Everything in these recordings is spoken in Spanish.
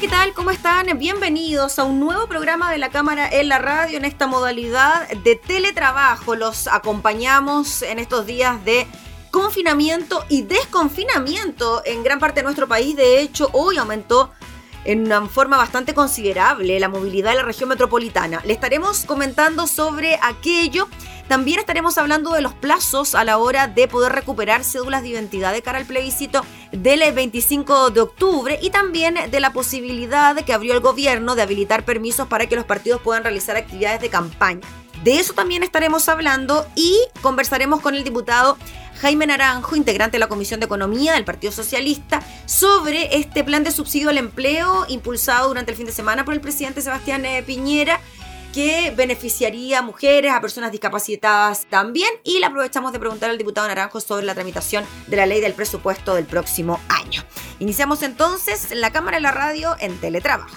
¿Qué tal? ¿Cómo están? Bienvenidos a un nuevo programa de la Cámara en la Radio en esta modalidad de teletrabajo. Los acompañamos en estos días de confinamiento y desconfinamiento en gran parte de nuestro país. De hecho, hoy aumentó en una forma bastante considerable la movilidad de la región metropolitana. Le estaremos comentando sobre aquello también estaremos hablando de los plazos a la hora de poder recuperar cédulas de identidad de cara al plebiscito del 25 de octubre y también de la posibilidad que abrió el gobierno de habilitar permisos para que los partidos puedan realizar actividades de campaña. De eso también estaremos hablando y conversaremos con el diputado Jaime Naranjo, integrante de la Comisión de Economía del Partido Socialista, sobre este plan de subsidio al empleo impulsado durante el fin de semana por el presidente Sebastián eh, Piñera que beneficiaría a mujeres, a personas discapacitadas también. Y le aprovechamos de preguntar al diputado Naranjo sobre la tramitación de la ley del presupuesto del próximo año. Iniciamos entonces la cámara y la radio en teletrabajo.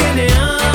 tiene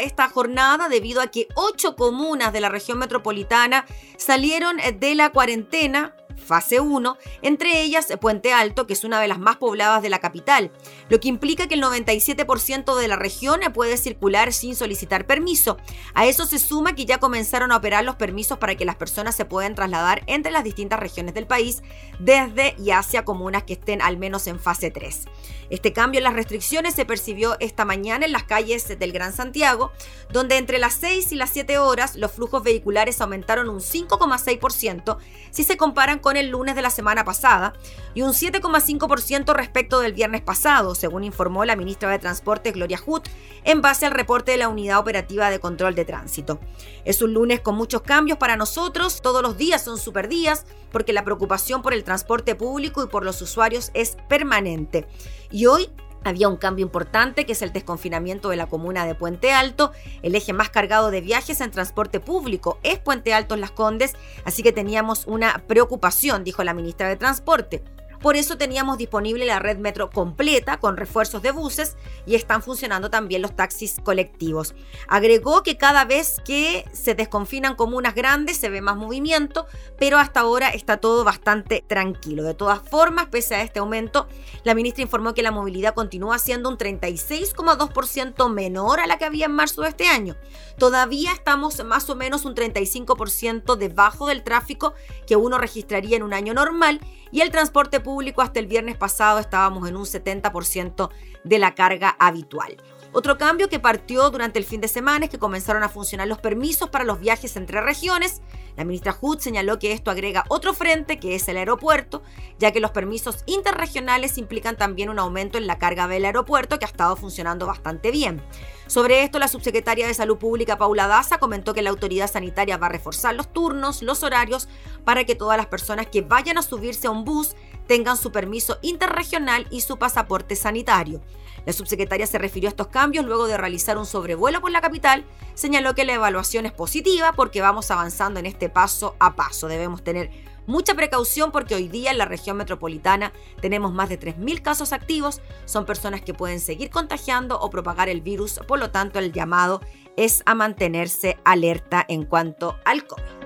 esta jornada debido a que ocho comunas de la región metropolitana salieron de la cuarentena fase 1, entre ellas Puente Alto, que es una de las más pobladas de la capital, lo que implica que el 97% de la región puede circular sin solicitar permiso. A eso se suma que ya comenzaron a operar los permisos para que las personas se puedan trasladar entre las distintas regiones del país, desde y hacia comunas que estén al menos en fase 3. Este cambio en las restricciones se percibió esta mañana en las calles del Gran Santiago, donde entre las 6 y las 7 horas los flujos vehiculares aumentaron un 5,6% si se comparan con el lunes de la semana pasada y un 7,5% respecto del viernes pasado, según informó la ministra de Transporte Gloria Hood, en base al reporte de la Unidad Operativa de Control de Tránsito. Es un lunes con muchos cambios para nosotros, todos los días son super días, porque la preocupación por el transporte público y por los usuarios es permanente. Y hoy había un cambio importante que es el desconfinamiento de la comuna de Puente Alto. El eje más cargado de viajes en transporte público es Puente Alto en Las Condes, así que teníamos una preocupación, dijo la ministra de Transporte. Por eso teníamos disponible la red metro completa con refuerzos de buses y están funcionando también los taxis colectivos. Agregó que cada vez que se desconfinan comunas grandes se ve más movimiento, pero hasta ahora está todo bastante tranquilo. De todas formas, pese a este aumento, la ministra informó que la movilidad continúa siendo un 36,2% menor a la que había en marzo de este año. Todavía estamos más o menos un 35% debajo del tráfico que uno registraría en un año normal y el transporte público hasta el viernes pasado estábamos en un 70% de la carga habitual. Otro cambio que partió durante el fin de semana es que comenzaron a funcionar los permisos para los viajes entre regiones. La ministra Hood señaló que esto agrega otro frente, que es el aeropuerto, ya que los permisos interregionales implican también un aumento en la carga del aeropuerto que ha estado funcionando bastante bien. Sobre esto, la subsecretaria de Salud Pública, Paula Daza, comentó que la autoridad sanitaria va a reforzar los turnos, los horarios, para que todas las personas que vayan a subirse a un bus tengan su permiso interregional y su pasaporte sanitario. La subsecretaria se refirió a estos cambios luego de realizar un sobrevuelo por la capital. Señaló que la evaluación es positiva porque vamos avanzando en este paso a paso. Debemos tener Mucha precaución porque hoy día en la región metropolitana tenemos más de 3.000 casos activos. Son personas que pueden seguir contagiando o propagar el virus. Por lo tanto, el llamado es a mantenerse alerta en cuanto al COVID.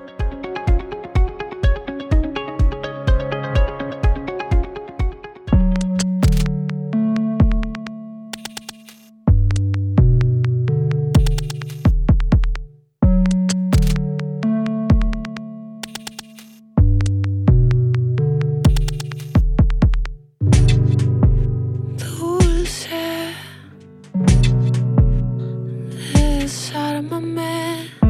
I'm a man.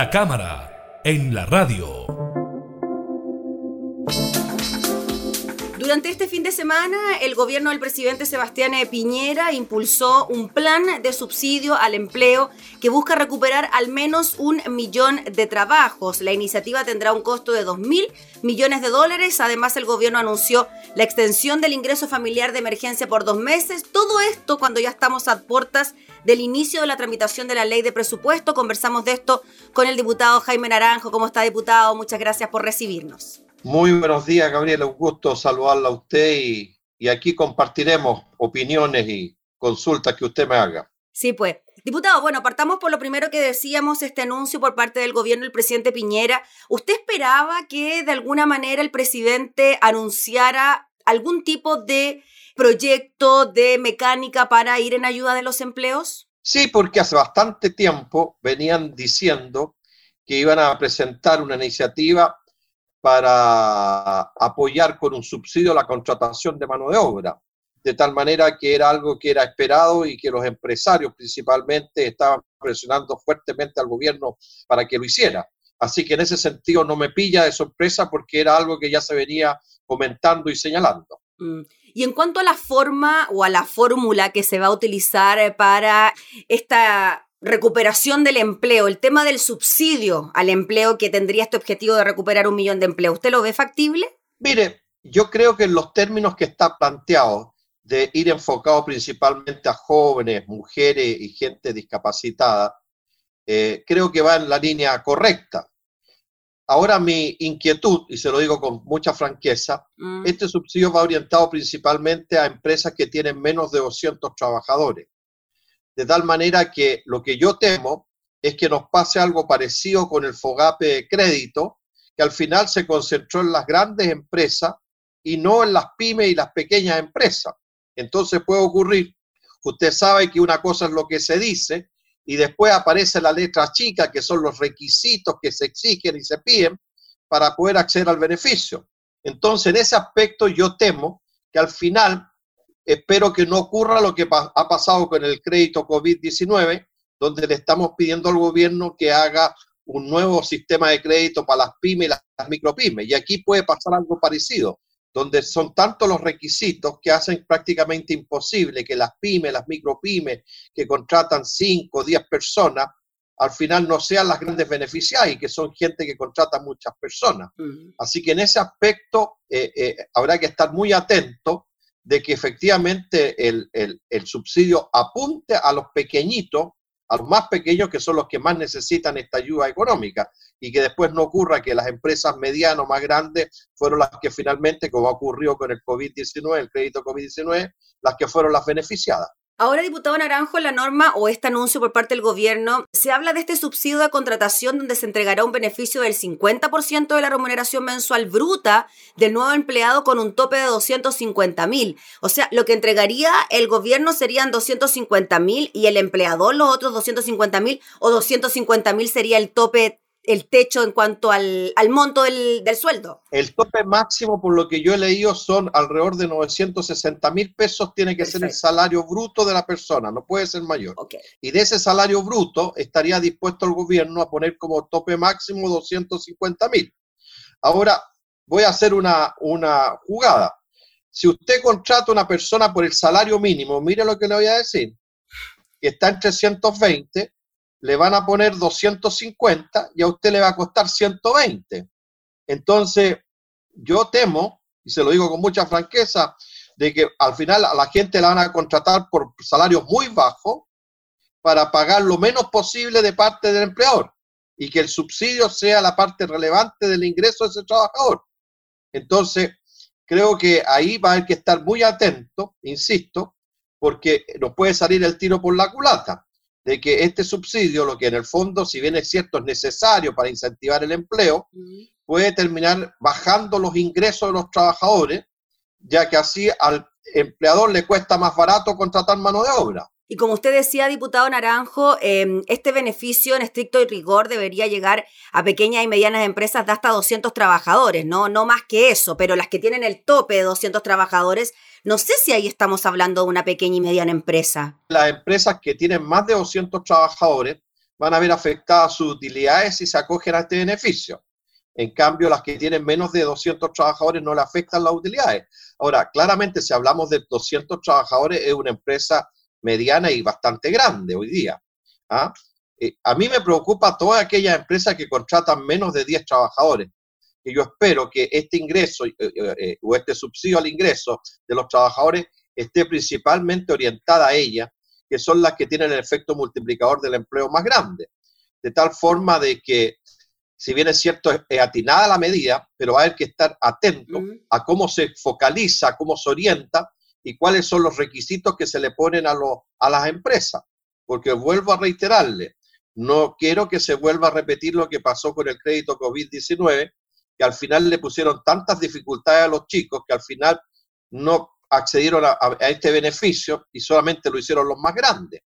La cámara, en la radio. Durante este fin de semana, el gobierno del presidente Sebastián Piñera impulsó un plan de subsidio al empleo que busca recuperar al menos un millón de trabajos. La iniciativa tendrá un costo de 2 mil millones de dólares. Además, el gobierno anunció la extensión del ingreso familiar de emergencia por dos meses. Todo esto cuando ya estamos a puertas del inicio de la tramitación de la ley de presupuesto. Conversamos de esto con el diputado Jaime Naranjo. ¿Cómo está, diputado? Muchas gracias por recibirnos. Muy buenos días, Gabriela. Un gusto saludarla a usted y, y, aquí compartiremos opiniones y consultas que usted me haga. Sí, pues. Diputado, bueno, partamos por lo primero que decíamos, este anuncio por parte del gobierno del presidente Piñera. ¿Usted esperaba que de alguna manera el presidente anunciara algún tipo de proyecto de mecánica para ir en ayuda de los empleos? Sí, porque hace bastante tiempo venían diciendo que iban a presentar una iniciativa para apoyar con un subsidio la contratación de mano de obra, de tal manera que era algo que era esperado y que los empresarios principalmente estaban presionando fuertemente al gobierno para que lo hiciera. Así que en ese sentido no me pilla de sorpresa porque era algo que ya se venía comentando y señalando. Mm. Y en cuanto a la forma o a la fórmula que se va a utilizar para esta recuperación del empleo, el tema del subsidio al empleo que tendría este objetivo de recuperar un millón de empleos, ¿usted lo ve factible? Mire, yo creo que en los términos que está planteado de ir enfocado principalmente a jóvenes, mujeres y gente discapacitada, eh, creo que va en la línea correcta. Ahora mi inquietud, y se lo digo con mucha franqueza, mm. este subsidio va orientado principalmente a empresas que tienen menos de 200 trabajadores de tal manera que lo que yo temo es que nos pase algo parecido con el FOGAPE crédito, que al final se concentró en las grandes empresas y no en las pymes y las pequeñas empresas. Entonces puede ocurrir, usted sabe que una cosa es lo que se dice y después aparece la letra chica, que son los requisitos que se exigen y se piden para poder acceder al beneficio. Entonces, en ese aspecto yo temo que al final Espero que no ocurra lo que ha pasado con el crédito COVID-19, donde le estamos pidiendo al gobierno que haga un nuevo sistema de crédito para las pymes y las micropymes. Y aquí puede pasar algo parecido, donde son tantos los requisitos que hacen prácticamente imposible que las pymes, las micropymes que contratan 5 o 10 personas, al final no sean las grandes beneficiadas y que son gente que contrata muchas personas. Así que en ese aspecto eh, eh, habrá que estar muy atento de que efectivamente el, subsidio apunte a los pequeñitos, a los más pequeños que son los que más necesitan esta ayuda económica y que después no ocurra que las empresas medianas más grandes fueron las que finalmente, como ocurrió con el COVID-19, el crédito COVID-19, las que fueron las beneficiadas. Ahora, diputado Naranjo, la norma o este anuncio por parte del gobierno, se habla de este subsidio de contratación donde se entregará un beneficio del 50% de la remuneración mensual bruta del nuevo empleado con un tope de 250 mil. O sea, lo que entregaría el gobierno serían 250 mil y el empleador los otros 250 mil o 250 mil sería el tope el techo en cuanto al, monto del, sueldo? El tope máximo, por lo que yo he leído, son alrededor de 960 mil pesos, tiene que ser el salario bruto de la persona, no puede ser mayor. Y de ese salario bruto estaría dispuesto el gobierno a poner como tope máximo 250 mil. Ahora, voy a hacer una, una jugada. Si usted contrata a una persona por el salario mínimo, mire lo que le voy a decir, que está en 320, le van a poner 250 y a usted le va a costar 120. Entonces, yo temo, y se lo digo con mucha franqueza, de que al final a la gente la van a contratar por salarios muy bajos para pagar lo menos posible de parte del empleador y que el subsidio sea la parte relevante del ingreso de ese trabajador. Entonces, creo que ahí va a haber que estar muy atento, insisto, porque nos puede salir el tiro por la culata de que este subsidio, lo que en el fondo, si bien es cierto, es necesario para incentivar el empleo, puede terminar bajando los ingresos de los trabajadores, ya que así al empleador le cuesta más barato contratar mano de obra. Y como usted decía, diputado Naranjo, em, este beneficio en estricto rigor debería llegar a pequeñas y medianas empresas de hasta 200 trabajadores, ¿no? No más que eso, pero las que tienen el tope de 200 trabajadores, no sé si ahí estamos hablando de una pequeña y mediana empresa. Las empresas que tienen más de 200 trabajadores van a ver afectadas sus utilidades si se acogen a este beneficio. En cambio, las que tienen menos de 200 trabajadores no le afectan las utilidades. Ahora, claramente, si hablamos de 200 trabajadores, es una empresa mediana y bastante grande hoy día. ¿ah? Eh, a mí me preocupa todas aquellas empresas que contratan menos de 10 trabajadores. Y yo espero que este ingreso eh, eh, o este subsidio al ingreso de los trabajadores esté principalmente orientada a ellas, que son las que tienen el efecto multiplicador del empleo más grande. De tal forma de que si bien es cierto, es atinada la medida, pero va a haber que estar atento a cómo se focaliza, cómo se orienta y cuáles son los requisitos que se le ponen a, a las empresas. Porque vuelvo a reiterarle, no quiero que se vuelva a repetir lo que pasó con el crédito COVID-19, que al final le pusieron tantas dificultades a los chicos que al final no accedieron a este beneficio y solamente lo hicieron los más grandes.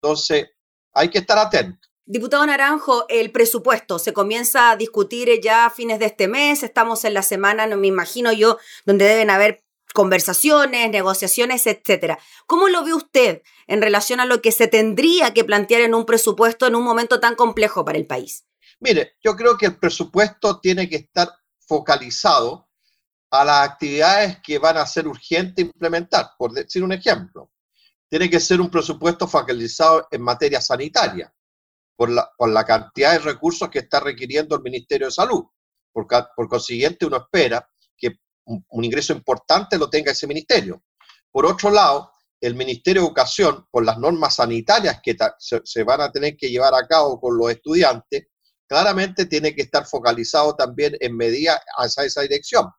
Entonces, hay que estar atentos. Diputado Naranjo, el presupuesto se comienza a discutir ya a fines de este mes, estamos en la semana, no me imagino yo, donde deben haber conversaciones, negociaciones, etcétera. ¿Cómo lo ve usted en relación a lo que se tendría que plantear en un presupuesto en un momento tan complejo para el país? Mire, yo creo que el presupuesto tiene que estar focalizado a las actividades que van a ser urgentes implementar. Por decir un ejemplo, tiene que ser un presupuesto focalizado en materia sanitaria por la, por la cantidad de recursos que está requiriendo el Ministerio de Salud. Por, por consiguiente, uno espera que un, ingreso importante lo tenga ese ministerio. Por otro lado, el Ministerio de Educación, por las normas sanitarias que se, van a tener que llevar a cabo con los estudiantes, claramente tiene que estar focalizado también en medida hacia esa dirección.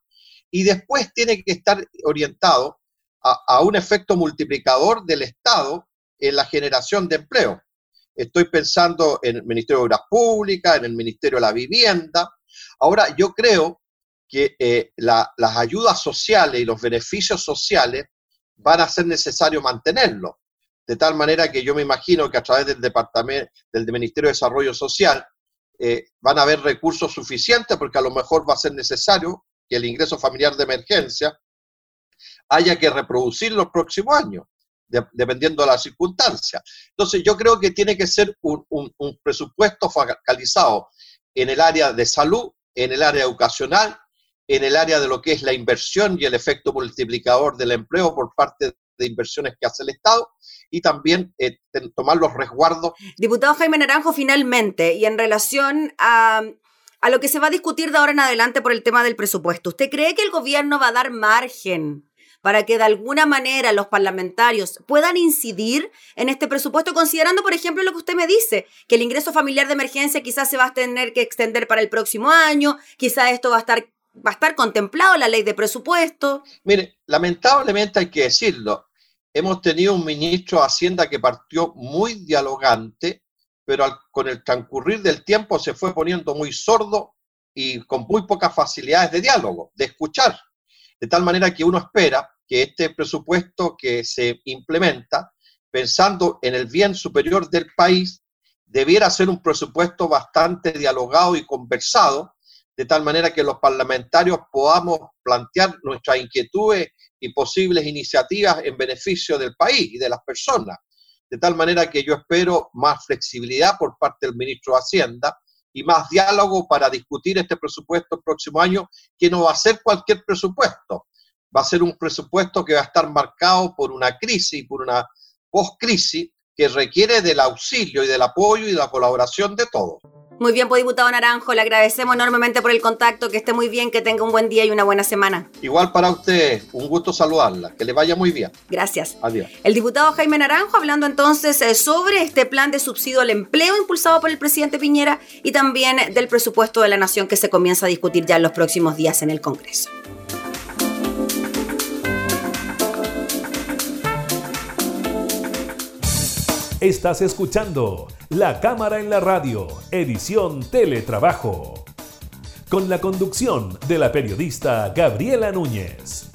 Y después tiene que estar orientado a, un efecto multiplicador del Estado en la generación de empleo. Estoy pensando en el Ministerio de Obras Públicas, en el Ministerio de la Vivienda. Ahora, yo creo que eh, las ayudas sociales y los beneficios sociales van a ser necesario mantenerlos. De tal manera que yo me imagino que a través del Departamento, del Ministerio de Desarrollo Social, eh, van a haber recursos suficientes porque a lo mejor va a ser necesario que el ingreso familiar de emergencia haya que reproducir los próximos años dependiendo de las circunstancias. Entonces, yo creo que tiene que ser un, presupuesto focalizado en el área de salud, en el área educacional, en el área de lo que es la inversión y el efecto multiplicador del empleo por parte de inversiones que hace el Estado y también eh, tomar los resguardos. Diputado Jaime Naranjo, finalmente, y en relación a, a lo que se va a discutir de ahora en adelante por el tema del presupuesto, ¿usted cree que el gobierno va a dar margen para que de alguna manera los parlamentarios puedan incidir en este presupuesto, considerando, por ejemplo, lo que usted me dice, que el ingreso familiar de emergencia quizás se va a tener que extender para el próximo año, quizás esto va a estar va a estar contemplado en la ley de presupuesto. Mire, lamentablemente hay que decirlo, hemos tenido un ministro de Hacienda que partió muy dialogante, pero con el transcurrir del tiempo se fue poniendo muy sordo y con muy pocas facilidades de diálogo, de escuchar. De tal manera que uno espera que este presupuesto que se implementa, pensando en el bien superior del país, debiera ser un presupuesto bastante dialogado y conversado, de tal manera que los parlamentarios podamos plantear nuestras inquietudes y posibles iniciativas en beneficio del país y de las personas. De tal manera que yo espero más flexibilidad por parte del ministro de Hacienda y más diálogo para discutir este presupuesto el próximo año, que no va a ser cualquier presupuesto, va a ser un presupuesto que va a estar marcado por una crisis, por una post-crisis, que requiere del auxilio y del apoyo y de la colaboración de todos. Muy bien, pues diputado Naranjo, le agradecemos enormemente por el contacto, que esté muy bien, que tenga un buen día y una buena semana. Igual para usted, un gusto saludarla, que le vaya muy bien. Gracias. Adiós. El diputado Jaime Naranjo hablando entonces eh, sobre este plan de subsidio al empleo impulsado por el presidente Piñera y también del presupuesto de la nación que se comienza a discutir ya en los próximos días en el Congreso. Estás escuchando La Cámara en la Radio, edición Teletrabajo, con la conducción de la periodista Gabriela Núñez.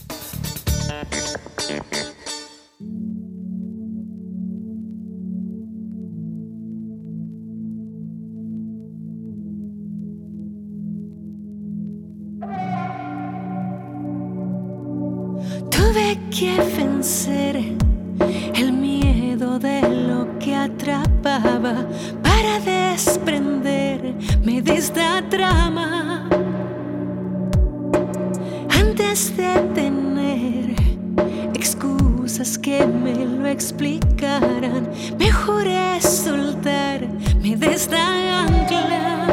Tuve que vencer antes de tener excusas que me lo explicaran. Mejor es soltarme de esta ancla.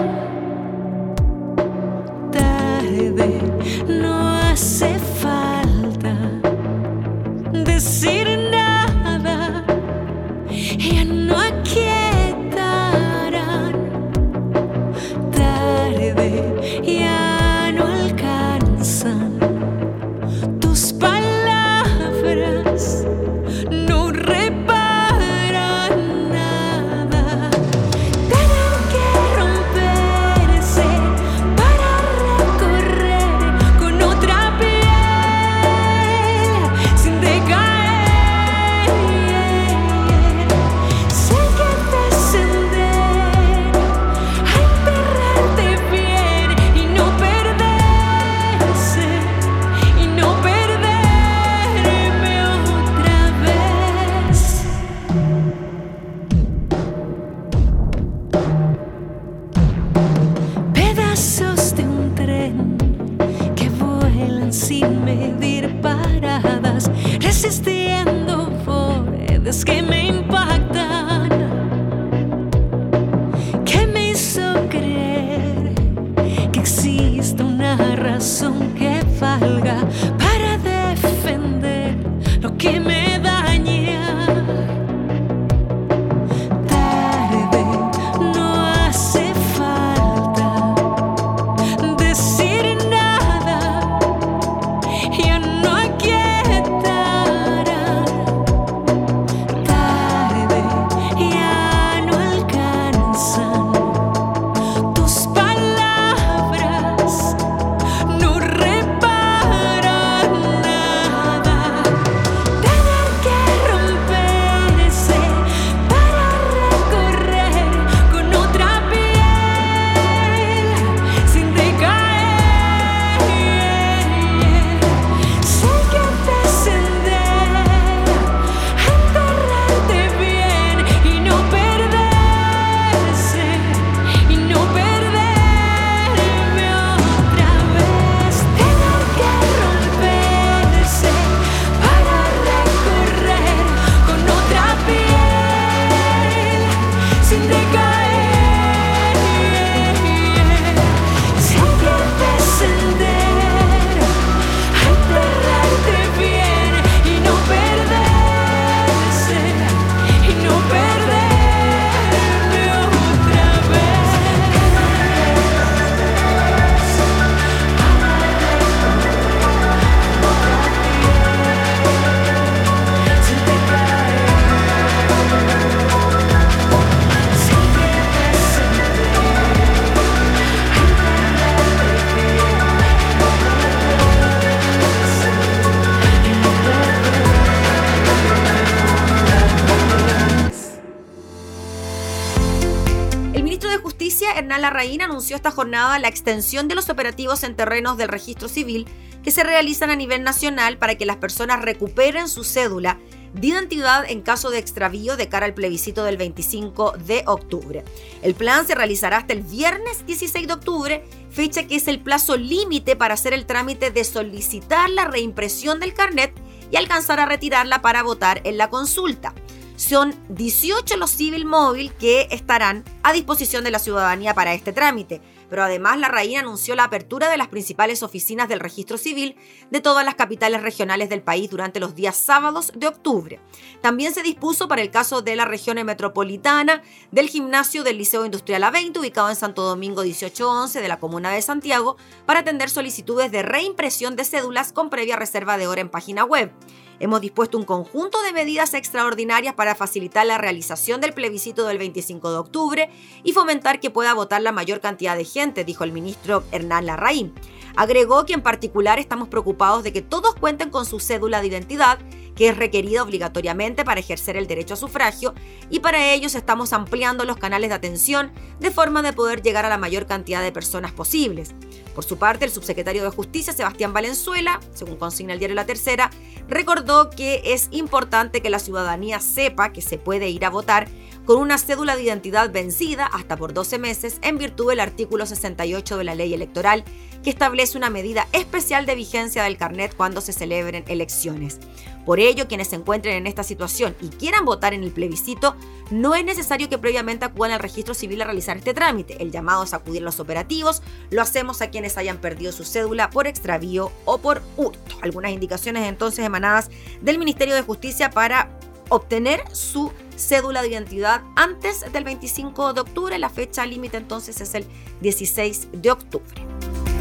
Esta jornada la extensión de los operativos en terrenos del registro civil que se realizan a nivel nacional para que las personas recuperen su cédula de identidad en caso de extravío de cara al plebiscito del 25 de octubre. El plan se realizará hasta el viernes 16 de octubre, fecha que es el plazo límite para hacer el trámite de solicitar la reimpresión del carnet y alcanzar a retirarla para votar en la consulta. Son 18 los civil móvil que estarán a disposición de la ciudadanía para este trámite, pero además la reina anunció la apertura de las principales oficinas del registro civil de todas las capitales regionales del país durante los días sábados de octubre. También se dispuso para el caso de la región metropolitana del gimnasio del Liceo Industrial A20 ubicado en Santo Domingo 1811 de la comuna de Santiago para atender solicitudes de reimpresión de cédulas con previa reserva de hora en página web. Hemos dispuesto un conjunto de medidas extraordinarias para facilitar la realización del plebiscito del 25 de octubre y fomentar que pueda votar la mayor cantidad de gente, dijo el ministro Hernán Larraín. Agregó que en particular estamos preocupados de que todos cuenten con su cédula de identidad, que es requerida obligatoriamente para ejercer el derecho a sufragio, y para ellos estamos ampliando los canales de atención de forma de poder llegar a la mayor cantidad de personas posibles. Por su parte, el subsecretario de Justicia, Sebastián Valenzuela, según consigna el diario La Tercera, recordó que es importante que la ciudadanía sepa que se puede ir a votar con una cédula de identidad vencida hasta por 12 meses en virtud del artículo 68 de la ley electoral que establece una medida especial de vigencia del carnet cuando se celebren elecciones. Por ello, quienes se encuentren en esta situación y quieran votar en el plebiscito, no es necesario que previamente acudan al registro civil a realizar este trámite. El llamado es acudir a los operativos. Lo hacemos a quienes hayan perdido su cédula por extravío o por hurto. Algunas indicaciones entonces emanadas del Ministerio de Justicia para obtener su cédula de identidad antes del 25 de octubre. La fecha límite entonces es el 16 de octubre.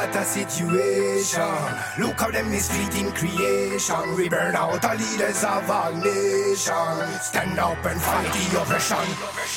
What a situation. Look how them mistreating creation. We burn out the leaders of our nation. Stand up and fight the oppression.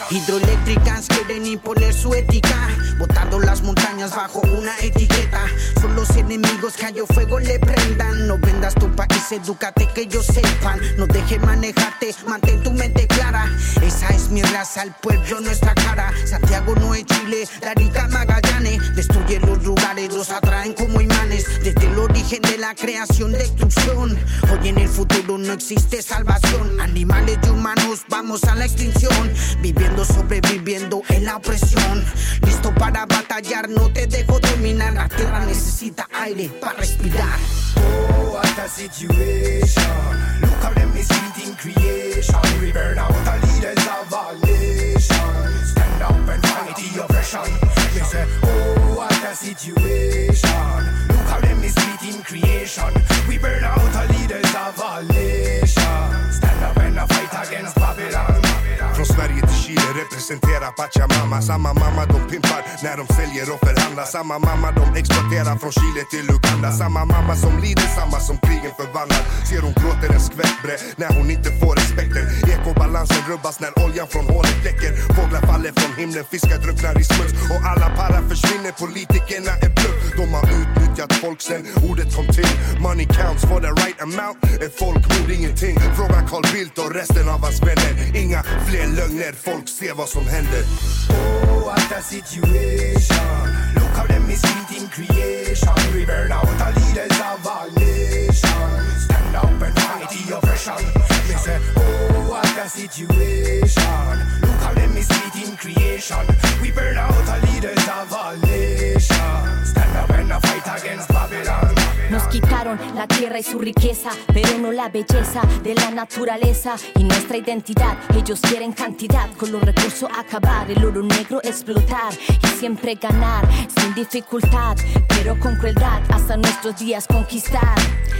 Hidroeléctricas quieren imponer su ética, botando las montañas bajo una etiqueta. Son los enemigos que a fuego le prendan. No vendas tu país, edúcate que ellos sepan. No deje manejarte, mantén tu mente clara. Esa es mi raza, el pueblo nuestra cara. Santiago no es Chile, Larica Magallanes. Destruye los lugares, los atraen como imanes. Desde el origen de la creación, destrucción. Hoy en el futuro no existe salvación. Animales y humanos, vamos a la extinción. Viviendo, sobreviviendo en la opresión. Listo para batallar, no te dejo dominar. La tierra necesita aire para respirar. Oh, what a situation. Look how them creation. We burn out the leaders of our nation. Stand up and fight the oppression. Me say, oh, situation. Look how them mistreating creation. We burn out the leaders of our Chile representerar Pachamama Samma mamma de pimpar när de säljer och förhandlar. Samma mamma de exploaterar från Chile till Uganda. Samma mamma som lider, samma som krigen förvandlar. Ser hon gråter en skvätt bre när hon inte får respekten. Ekobalansen rubbas när oljan från hålet läcker. Fåglar faller från himlen, fiskar drunknar i smuts Och alla para försvinner, politikerna är bluff. De har utnyttjat folk sen ordet kom till Money counts for the right amount Ett folkmord ingenting Fråga Carl Bildt och resten av hans vänner Inga fler lögner, folk ser vad som händer Oh, what a situation. Look how them is eating creation. We burn out the leaders of our nation. Stand up and fight the oppression. Me say, oh, what a situation. Look how them is eating creation. We burn out the leaders of our nation. Stand up and fight against Babylon. Nos quitaron la tierra y su riqueza, pero no la belleza de la naturaleza y nuestra identidad. Ellos quieren cantidad, con los recursos acabar, el oro negro explotar y siempre ganar sin dificultad, pero con crueldad hasta nuestros días conquistar.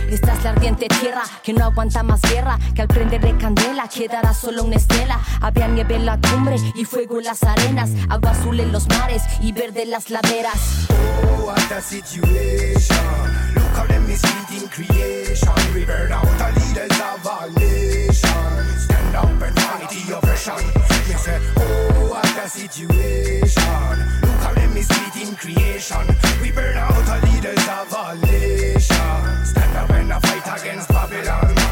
Esta es la ardiente tierra que no aguanta más guerra, que al prenderle candela quedará solo una estela. Había nieve en la cumbre y fuego en las arenas, agua azul en los mares y verde en las laderas. Oh, what a situation. How them mistreating creation. We burn out the leaders of our nation. Stand up and fight the oppression. Me say, oh, what a situation. Look how them mistreating creation. We burn out the leaders of our nation. Stand up and fight against Babylon.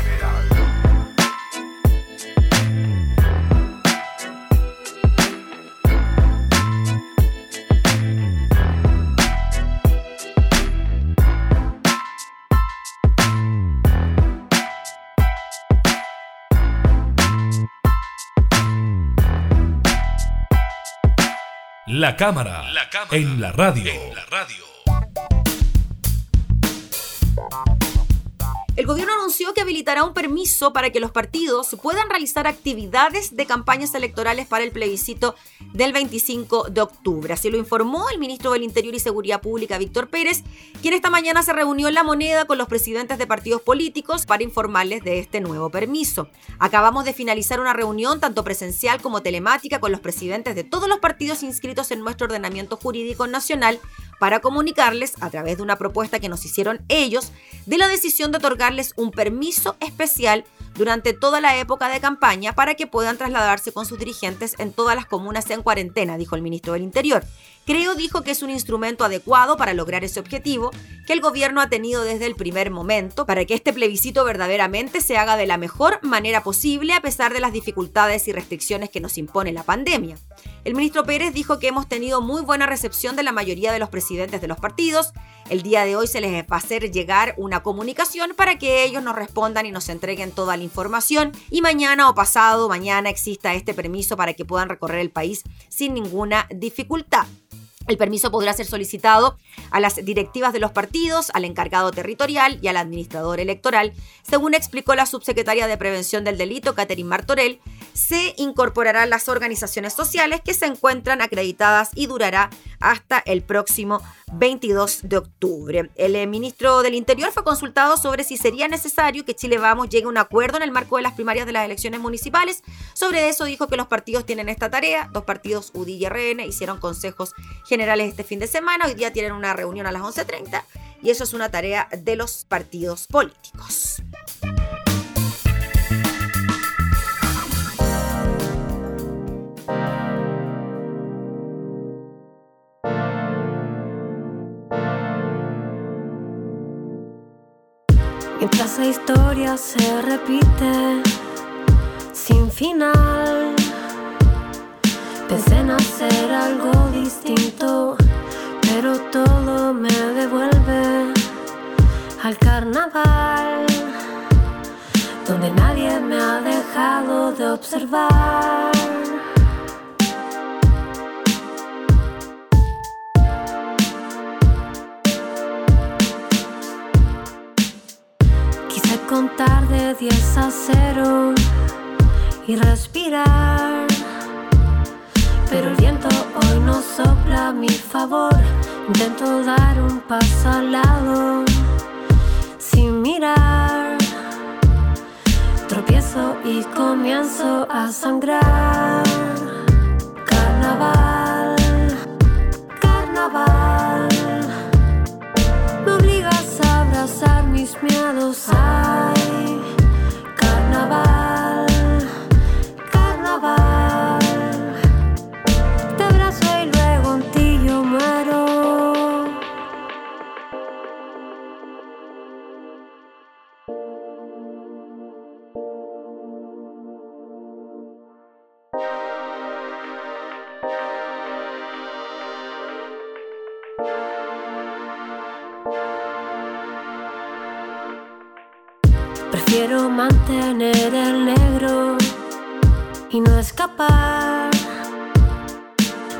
La cámara, en la radio. El gobierno anunció que habilitará un permiso para que los partidos puedan realizar actividades de campañas electorales para el plebiscito del 25 de octubre. Así lo informó el ministro del Interior y Seguridad Pública, Víctor Pérez, quien esta mañana se reunió en La Moneda con los presidentes de partidos políticos para informarles de este nuevo permiso. Acabamos de finalizar una reunión tanto presencial como telemática con los presidentes de todos los partidos inscritos en nuestro ordenamiento jurídico nacional para comunicarles, a través de una propuesta que nos hicieron ellos, de la decisión de otorgarles un permiso especial durante toda la época de campaña para que puedan trasladarse con sus dirigentes en todas las comunas en cuarentena, dijo el ministro del Interior. Creo, dijo, que es un instrumento adecuado para lograr ese objetivo que el gobierno ha tenido desde el primer momento para que este plebiscito verdaderamente se haga de la mejor manera posible a pesar de las dificultades y restricciones que nos impone la pandemia. El ministro Pérez dijo que hemos tenido muy buena recepción de la mayoría de los presidentes de los partidos El día de hoy se les va a hacer llegar una comunicación para que ellos nos respondan y nos entreguen toda la información y mañana o pasado mañana exista este permiso para que puedan recorrer el país sin ninguna dificultad. El permiso podrá ser solicitado a las directivas de los partidos, al encargado territorial y al administrador electoral. Según explicó la subsecretaria de Prevención del Delito, Catherine Martorell, se incorporarán las organizaciones sociales que se encuentran acreditadas y durará hasta el próximo 22 de octubre. El eh, ministro del Interior fue consultado sobre si sería necesario que Chile Vamos llegue a un acuerdo en el marco de las primarias de las elecciones municipales. Sobre eso dijo que los partidos tienen esta tarea. Dos partidos, UDI y RN, hicieron consejos generales este fin de semana. Hoy día tienen una reunión a las 11.30 y eso es una tarea de los partidos políticos. La historia se repite sin final, pensé en hacer algo distinto, pero todo me devuelve al carnaval, donde nadie me ha dejado de observar. Contar de 10 a 0 y respirar. Pero el viento hoy no sopla a mi favor. Intento dar un paso al lado sin mirar. Tropiezo y comienzo a sangrar. Carnaval, carnaval. Me obligas a abrazar mis miedos. Ay,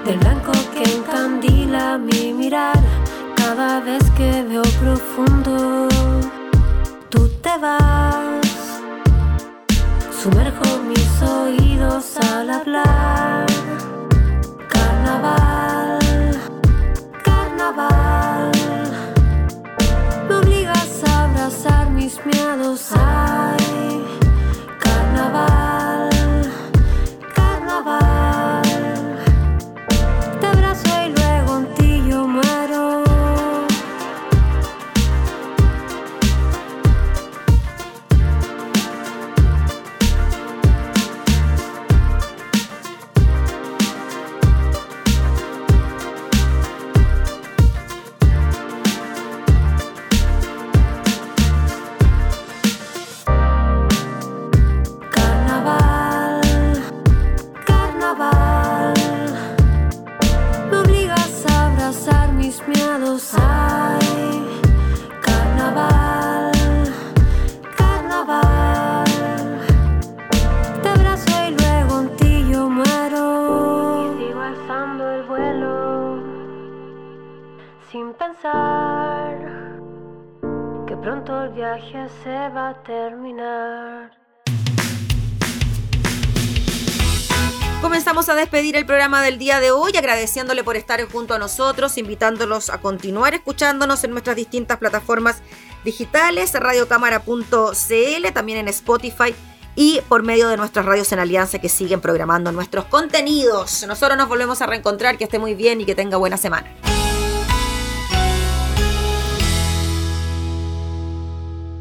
del blanco que encandila mi mirar cada vez que veo profundo. Tú te vas, sumerjo mis oídos al hablar. Carnaval, carnaval. Me obligas a abrazar mis miedos. Sin pensar que pronto el viaje se va a terminar. Comenzamos a despedir el programa del día de hoy, agradeciéndole por estar junto a nosotros, invitándolos a continuar escuchándonos en nuestras distintas plataformas digitales, radiocámara.cl, también en Spotify y por medio de nuestras radios en alianza que siguen programando nuestros contenidos. Nosotros nos volvemos a reencontrar, que esté muy bien y que tenga buena semana.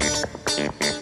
Thank you.